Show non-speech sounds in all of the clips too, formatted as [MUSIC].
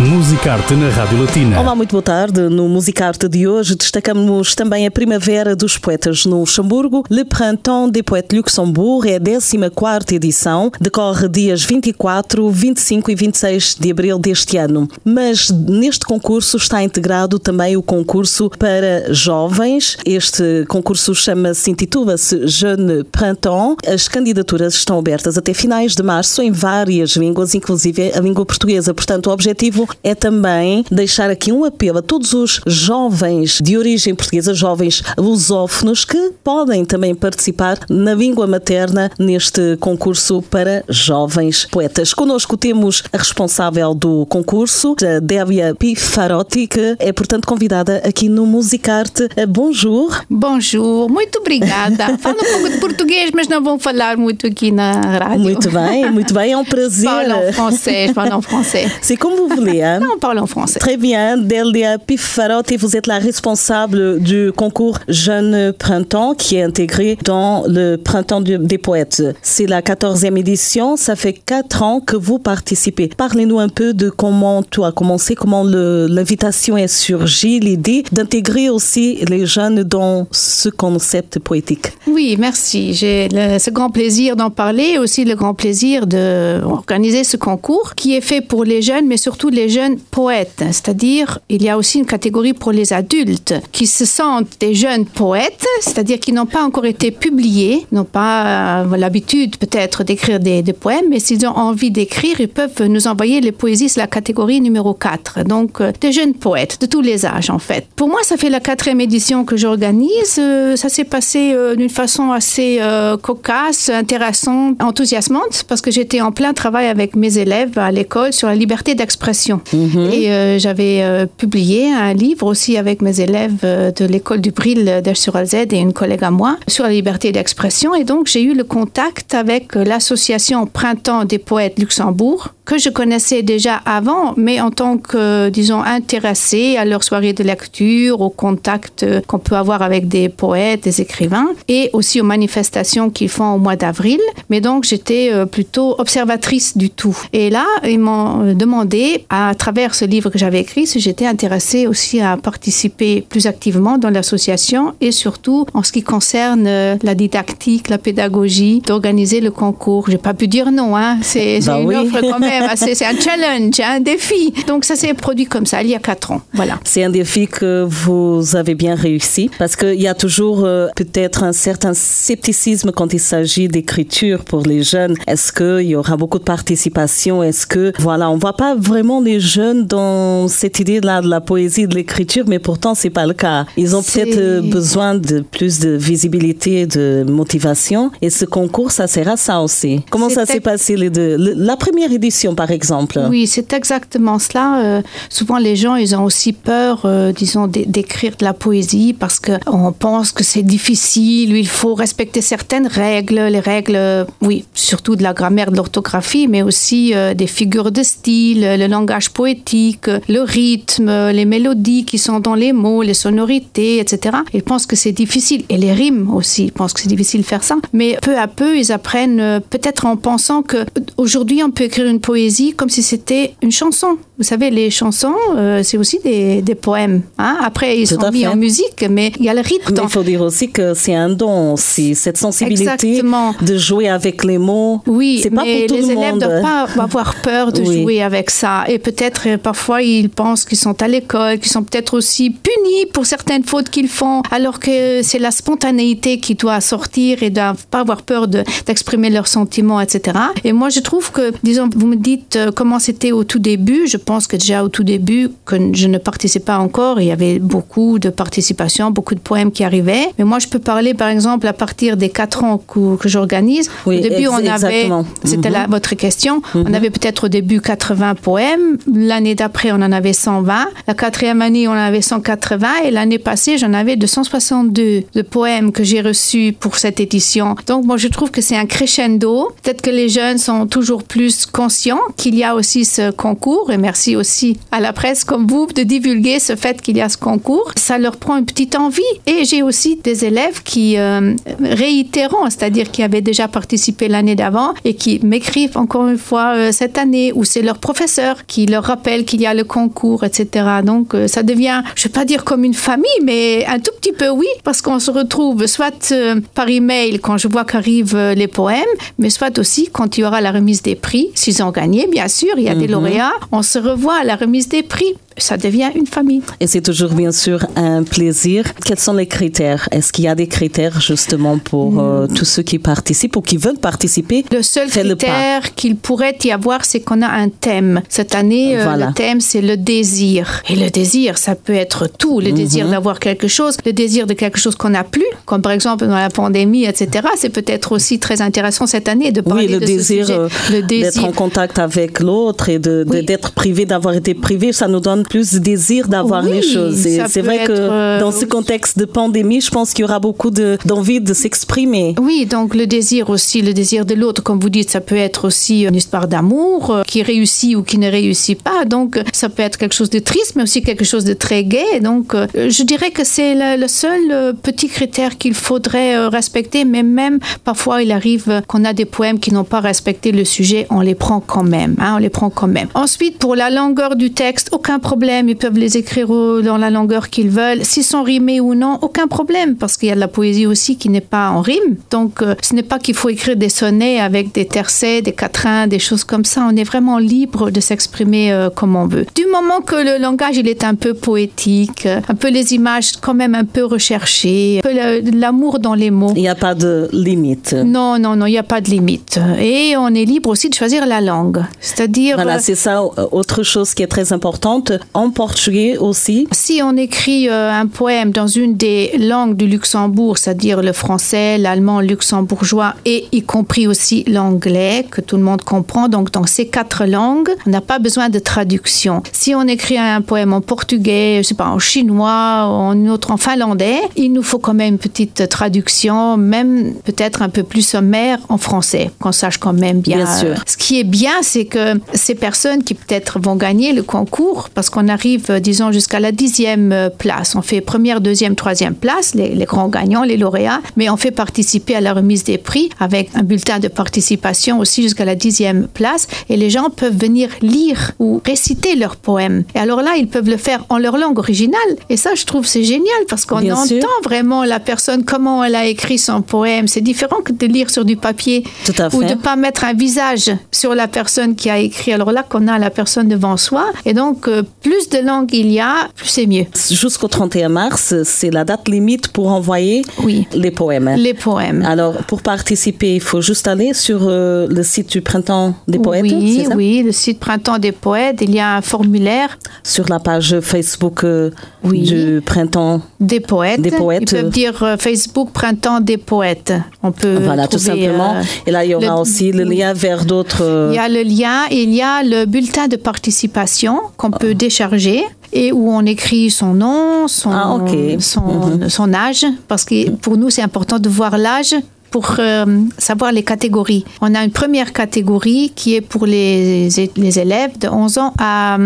Musicarte na Rádio Latina. Olá, muito boa tarde. No Musicarte de hoje destacamos também a Primavera dos Poetas no Luxemburgo. Le Printemps des Poètes Luxembourg é a 14 edição. Decorre dias 24, 25 e 26 de abril deste ano. Mas neste concurso está integrado também o concurso para jovens. Este concurso chama-se, intitula-se Jeune Printemps. As candidaturas estão abertas até finais de março em várias línguas, inclusive a língua portuguesa. Portanto, o objetivo é também deixar aqui um apelo a todos os jovens de origem portuguesa, jovens lusófonos, que podem também participar na língua materna neste concurso para jovens poetas. Conosco temos a responsável do concurso, a Délia Pifarotti, que é, portanto, convidada aqui no Musicarte. Bonjour. Bonjour, muito obrigada. [LAUGHS] Fala um pouco de português, mas não vão falar muito aqui na rádio. Muito bem, muito bem, é um [LAUGHS] prazer. Falam francês, falam francês. C'est comme vous voulez. Non, parle en français. Très bien. Delia Pifarotti, vous êtes la responsable du concours Jeune Printemps qui est intégré dans le Printemps des Poètes. C'est la 14e édition. Ça fait quatre ans que vous participez. Parlez-nous un peu de comment tout a commencé, comment l'invitation est surgie, l'idée d'intégrer aussi les jeunes dans ce concept poétique. Oui, merci. J'ai ce grand plaisir d'en parler et aussi le grand plaisir d'organiser ce concours qui est fait pour les jeunes, mais surtout les jeunes poètes, c'est-à-dire il y a aussi une catégorie pour les adultes qui se sentent des jeunes poètes, c'est-à-dire qui n'ont pas encore été publiés, n'ont pas euh, l'habitude peut-être d'écrire des, poèmes, mais s'ils ont envie d'écrire, ils peuvent nous envoyer les poésies, c'est la catégorie numéro 4, donc euh, des jeunes poètes de tous les âges en fait. Pour moi, ça fait la quatrième édition que j'organise, euh, ça s'est passé d'une façon assez cocasse, intéressante, enthousiasmante, parce que j'étais en plein travail avec mes élèves à l'école sur la liberté d'expression. Mhm. Et euh, j'avais euh, publié un livre aussi avec mes élèves euh, de l'école du Bril d'Esch-sur-Alzette et une collègue à moi sur la liberté d'expression. Et donc, j'ai eu le contact avec l'association Printemps des poètes Luxembourg, que je connaissais déjà avant, mais en tant que, disons, intéressée à leur soirée de lecture, au contact qu'on peut avoir avec des poètes, des écrivains, et aussi aux manifestations qu'ils font au mois d'avril. Mais donc, j'étais plutôt observatrice du tout. Et là, ils m'ont demandé à travers ce livre que j'avais écrit, j'étais intéressée aussi à participer plus activement dans l'association et surtout en ce qui concerne euh, la didactique, la pédagogie, d'organiser le concours. J'ai pas pu dire non, hein. C'est bah une offre quand même, c'est un challenge, un défi. Donc ça s'est produit comme ça il y a quatre ans. Voilà. C'est un défi que vous avez bien réussi parce qu'il y a toujours euh, peut-être un certain scepticisme quand il s'agit d'écriture pour les jeunes. Est-ce qu'il y aura beaucoup de participation? Est-ce que voilà, on voit pas vraiment les jeunes dans cette idée-là de la poésie, de l'écriture, mais pourtant, c'est pas le cas. Ils ont peut-être euh, besoin de plus de visibilité, de motivation. Et ce concours, ça sert à ça aussi. Comment ça s'est passé les deux? La première édition, par exemple. Oui, c'est exactement cela. Euh, souvent, les gens, ils ont aussi peur, euh, disons, d'écrire de la poésie parce qu'on pense que c'est difficile, il faut respecter certaines règles, les règles, oui, surtout de la grammaire, de l'orthographie, mais aussi des figures de style, le langage poétique, le rythme, les mélodies qui sont dans les mots, les sonorités, etc. Ils pensent que c'est difficile. Et les rimes aussi, ils pensent que c'est difficile de faire ça. Mais peu à peu, ils apprennent, euh, peut-être en pensant que aujourd'hui, on peut écrire une poésie comme si c'était une chanson. Vous savez, les chansons, euh, c'est aussi des, des poèmes. Hein. Après, ils sont mis en musique, mais il y a le rythme. il faut dire aussi que c'est un don aussi, cette sensibilité de jouer avec les mots. Oui, c'est pas mais pour tout les le élèves ne doivent pas avoir peur de [LAUGHS] jouer avec ça. Et peut-être euh, parfois ils pensent qu'ils sont à l'école, qu'ils sont peut-être aussi punis pour certaines fautes qu'ils font, alors que c'est la spontanéité qui doit sortir et ne pas avoir peur d'exprimer leurs sentiments, etc. Et moi je trouve que, disons, vous me dites euh, comment c'était au tout début. Je pense que déjà au tout début, que je ne participais pas encore, il y avait beaucoup de participation, beaucoup de poèmes qui arrivaient. Mais moi je peux parler par exemple à partir des quatre ans que, que j'organise. Oui, au début on avait, c'était mm votre question, on mhm. avait peut-être au début 80 poèmes poèmes. L'année d'après, on en avait 120. La quatrième année, on en avait 180. Et l'année passée, j'en avais 262 de poèmes que j'ai reçus pour cette édition. Donc, moi, je trouve que c'est un crescendo. Peut-être que les jeunes sont toujours plus conscients qu'il y a aussi ce concours. Et merci aussi à la presse comme vous de divulguer ce fait qu'il y a ce concours. Ça leur prend une petite envie. Et j'ai aussi des élèves qui euh, réitérant, c'est-à-dire qui avaient déjà participé l'année d'avant et qui m'écrivent encore une fois euh, cette année, ou c'est leur professeur qui leur rappelle qu'il y a le concours, etc. Donc euh, ça devient, je ne vais pas dire comme une famille, mais un tout petit peu oui, parce qu'on se retrouve soit euh, par email quand je vois qu'arrivent les poèmes, mais soit aussi quand il y aura la remise des prix, s'ils ont gagné, bien sûr, il y a des mhm. lauréats, on se revoit la remise des prix ça devient une famille. Et c'est toujours bien sûr un plaisir. Quels sont les critères? Est-ce qu'il y a des critères justement pour euh, mm. tous ceux qui participent ou qui veulent participer? Le seul critère qu'il pourrait y avoir, c'est qu'on a un thème. Cette année, euh, le thème, c'est le désir. Et le désir, ça peut être tout. Le désir mm-hmm. d'avoir quelque chose, le désir de quelque chose qu'on n'a plus, comme par exemple dans la pandémie, etc. C'est peut-être aussi très intéressant cette année de parler oui, le de désir, ce sujet. Euh, le désir d'être en contact avec l'autre et d'être de, privé, d'avoir été privé, ça nous donne plus de désir d'avoir les choses. Et c'est vrai que euh, dans ce contexte de pandémie, je pense qu'il y aura beaucoup d'envie de, s'exprimer. Oui, donc le désir aussi, le désir de l'autre, comme vous dites, ça peut être aussi une histoire d'amour euh, qui réussit ou qui ne réussit pas. Donc ça peut être quelque chose de triste, mais aussi quelque chose de très gai. Donc euh, je dirais que c'est le, seul petit critère qu'il faudrait respecter, mais même parfois il arrive qu'on a des poèmes qui n'ont pas respecté le sujet, on les prend quand même. Hein, on les prend quand même. Ensuite, pour la longueur du texte, aucun problème ils peuvent les écrire dans la longueur qu'ils veulent. S'ils sont rimés ou non, aucun problème, parce qu'il y a de la poésie aussi qui n'est pas en rime. Donc, euh, ce n'est pas qu'il faut écrire des sonnets avec des tercets, des quatrains, des choses comme ça. On est vraiment libre de s'exprimer euh, comme on veut. Du moment que le langage, il est un peu poétique, euh, un peu les images quand même un peu recherchées, un peu l'amour dans les mots. Il n'y a pas de limite. Non, non, non, il n'y a pas de limite. Et on est libre aussi de choisir la langue. C'est-à-dire... Voilà, c'est ça. Autre chose qui est très importante. On portugais aussi. Si on écrit euh, un poème dans une des langues du Luxembourg, c'est-à-dire le français, l'allemand, le luxembourgeois et y compris aussi l'anglais, que tout le monde comprend, donc dans ces quatre langues, on n'a pas besoin de traduction. Si on écrit un poème en portugais, je sais pas, en chinois, en autre, en finlandais, il nous faut quand même une petite traduction, même peut-être un peu plus sommaire en français, qu'on sache quand même bien. bien sûr. Ce qui est bien, c'est que ces personnes qui peut-être vont gagner le concours, parce qu'on arrive euh, disons, jusqu'à la dixième euh, place. On fait première, deuxième, troisième place, les, grands gagnants, les lauréats, mais on fait participer à la remise des prix avec un bulletin de participation aussi jusqu'à la dixième place. Et les gens peuvent venir lire ou réciter leurs poèmes. Et alors là, ils peuvent le faire en leur langue originale. Et ça, je trouve, c'est génial parce qu'on entend vraiment la personne, comment elle a écrit son poème. C'est différent que de lire sur du papier ou de pas mettre un visage sur la personne qui a écrit. Alors là, qu'on a la personne devant soi. Et donc, euh, plus de langue il y a, plus c'est mieux. Jusqu'au 31 mars, c'est la date limite pour envoyer oui. les poèmes. Les poèmes. Alors, pour participer, il faut juste aller sur euh, le site du Printemps des Poètes. Oui, oui, le site Printemps des Poètes. Il y a un formulaire. Sur la page Facebook euh, du Printemps des Poètes. Des poètes. Ils peuvent dire euh, Facebook Printemps des Poètes. On peut Voilà, tout simplement. et là, il y aura aussi le lien vers d'autres. Il y a le lien et il y a le bulletin de participation qu'on peut et où on écrit son nom, son, ah, son, mhm. son âge, parce que pour nous c'est important de voir l'âge pour euh, savoir les catégories. On a une première catégorie qui est pour les, les élèves de 11 ans à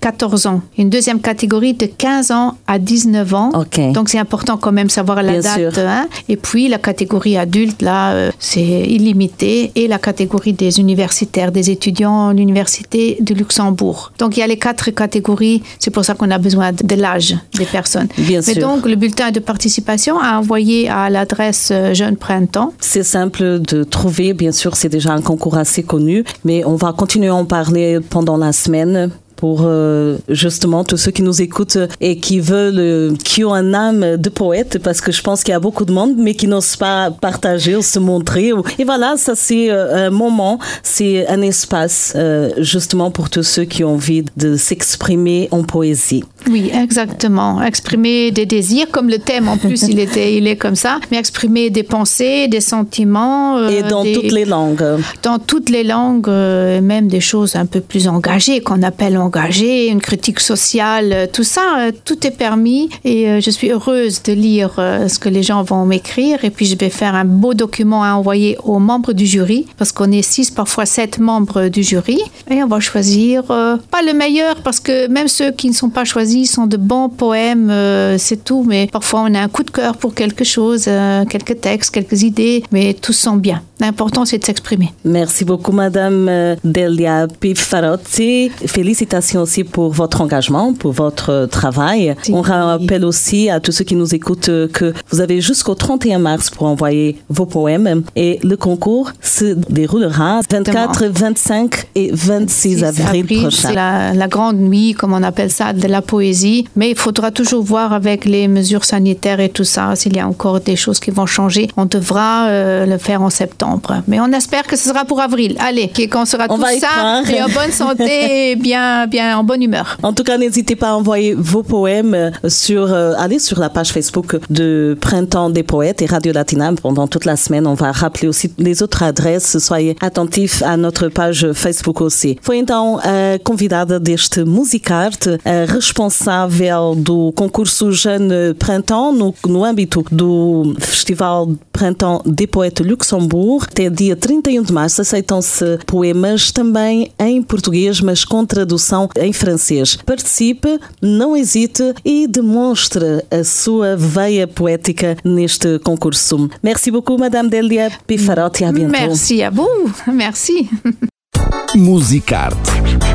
14 hum, ans. Une deuxième catégorie de 15 ans à 19 ans. Donc c'est important quand même savoir la date. Hein. Et puis la catégorie adulte, là, euh, c'est illimité. Et la catégorie des universitaires, des étudiants à l'université de Luxembourg. Donc il y a les quatre catégories. C'est pour ça qu'on a besoin de l'âge des personnes. Bien Mais donc le bulletin de participation a envoyé à l'adresse euh, Jeune Printemps c'est simple de trouver, bien sûr, c'est déjà un concours assez connu, mais on va continuer à en parler pendant la semaine pour euh, justement tous ceux qui nous écoutent et qui veulent, euh, qui ont un âme de poète, parce que je pense qu'il y a beaucoup de monde, mais qui n'osent pas partager ou se montrer. Et voilà, ça c'est euh, un moment, c'est un espace justement pour tous ceux qui ont envie de s'exprimer en poésie. Oui, exactement. Exprimer des désirs, comme le thème en plus, il, était, il est comme ça, mais exprimer des pensées, des sentiments. Euh, Et dans toutes les langues. Dans toutes les langues, euh, même des choses un peu plus engagées, qu'on appelle engagées, une critique sociale, euh, tout ça, tout est permis. Et je suis heureuse de lire ce que les gens vont m'écrire. Et puis je vais faire un beau document à envoyer aux membres du jury, parce qu'on est six, parfois sept membres du jury. Et on va choisir, pas le meilleur, parce que même ceux qui ne sont pas choisis sont de bons poèmes, c'est tout. Mais parfois on a un coup de cœur pour quelque chose, quelques textes, quelques idées, mais tous sont bien. L'important, c'est de s'exprimer. Merci beaucoup, Madame euh, Delia Pifarotti. Félicitations aussi pour votre engagement, pour votre travail. On rappelle aussi à tous ceux qui nous écoutent que vous avez jusqu'au 31 mars pour envoyer vos poèmes et le concours se déroulera 24, 25 et 26 avril, prochain. C'est la, la grande nuit, comme on appelle ça, de la poésie. Mais il faudra toujours voir avec les mesures sanitaires et tout ça, s'il y a encore des choses qui vont changer. On devra euh, le faire en septembre. Mais on espère que ce sera pour avril. Allez, qu'on sera tous sains et en bonne santé [LAUGHS] et bien, bien en bonne humeur. En tout cas, n'hésitez pas à envoyer vos poèmes euh, sur, euh, allez sur la page Facebook de Printemps des Poètes et Radio Latina pendant toute la semaine. On va rappeler aussi les autres adresses. Soyez attentifs à notre page Facebook aussi. Foi então a convidada deste Musicarte, a responsável do concurso Jeune Printemps no, no âmbito do Festival Printemps des Poètes Luxembourg. Até dia 31 de março aceitam-se poemas também em português, mas com tradução em francês. Participe, não hesite e demonstre a sua veia poética neste concurso. Merci beaucoup, Madame Delia Pifarotti. À bientôt. Merci à vous. Merci. Musicarte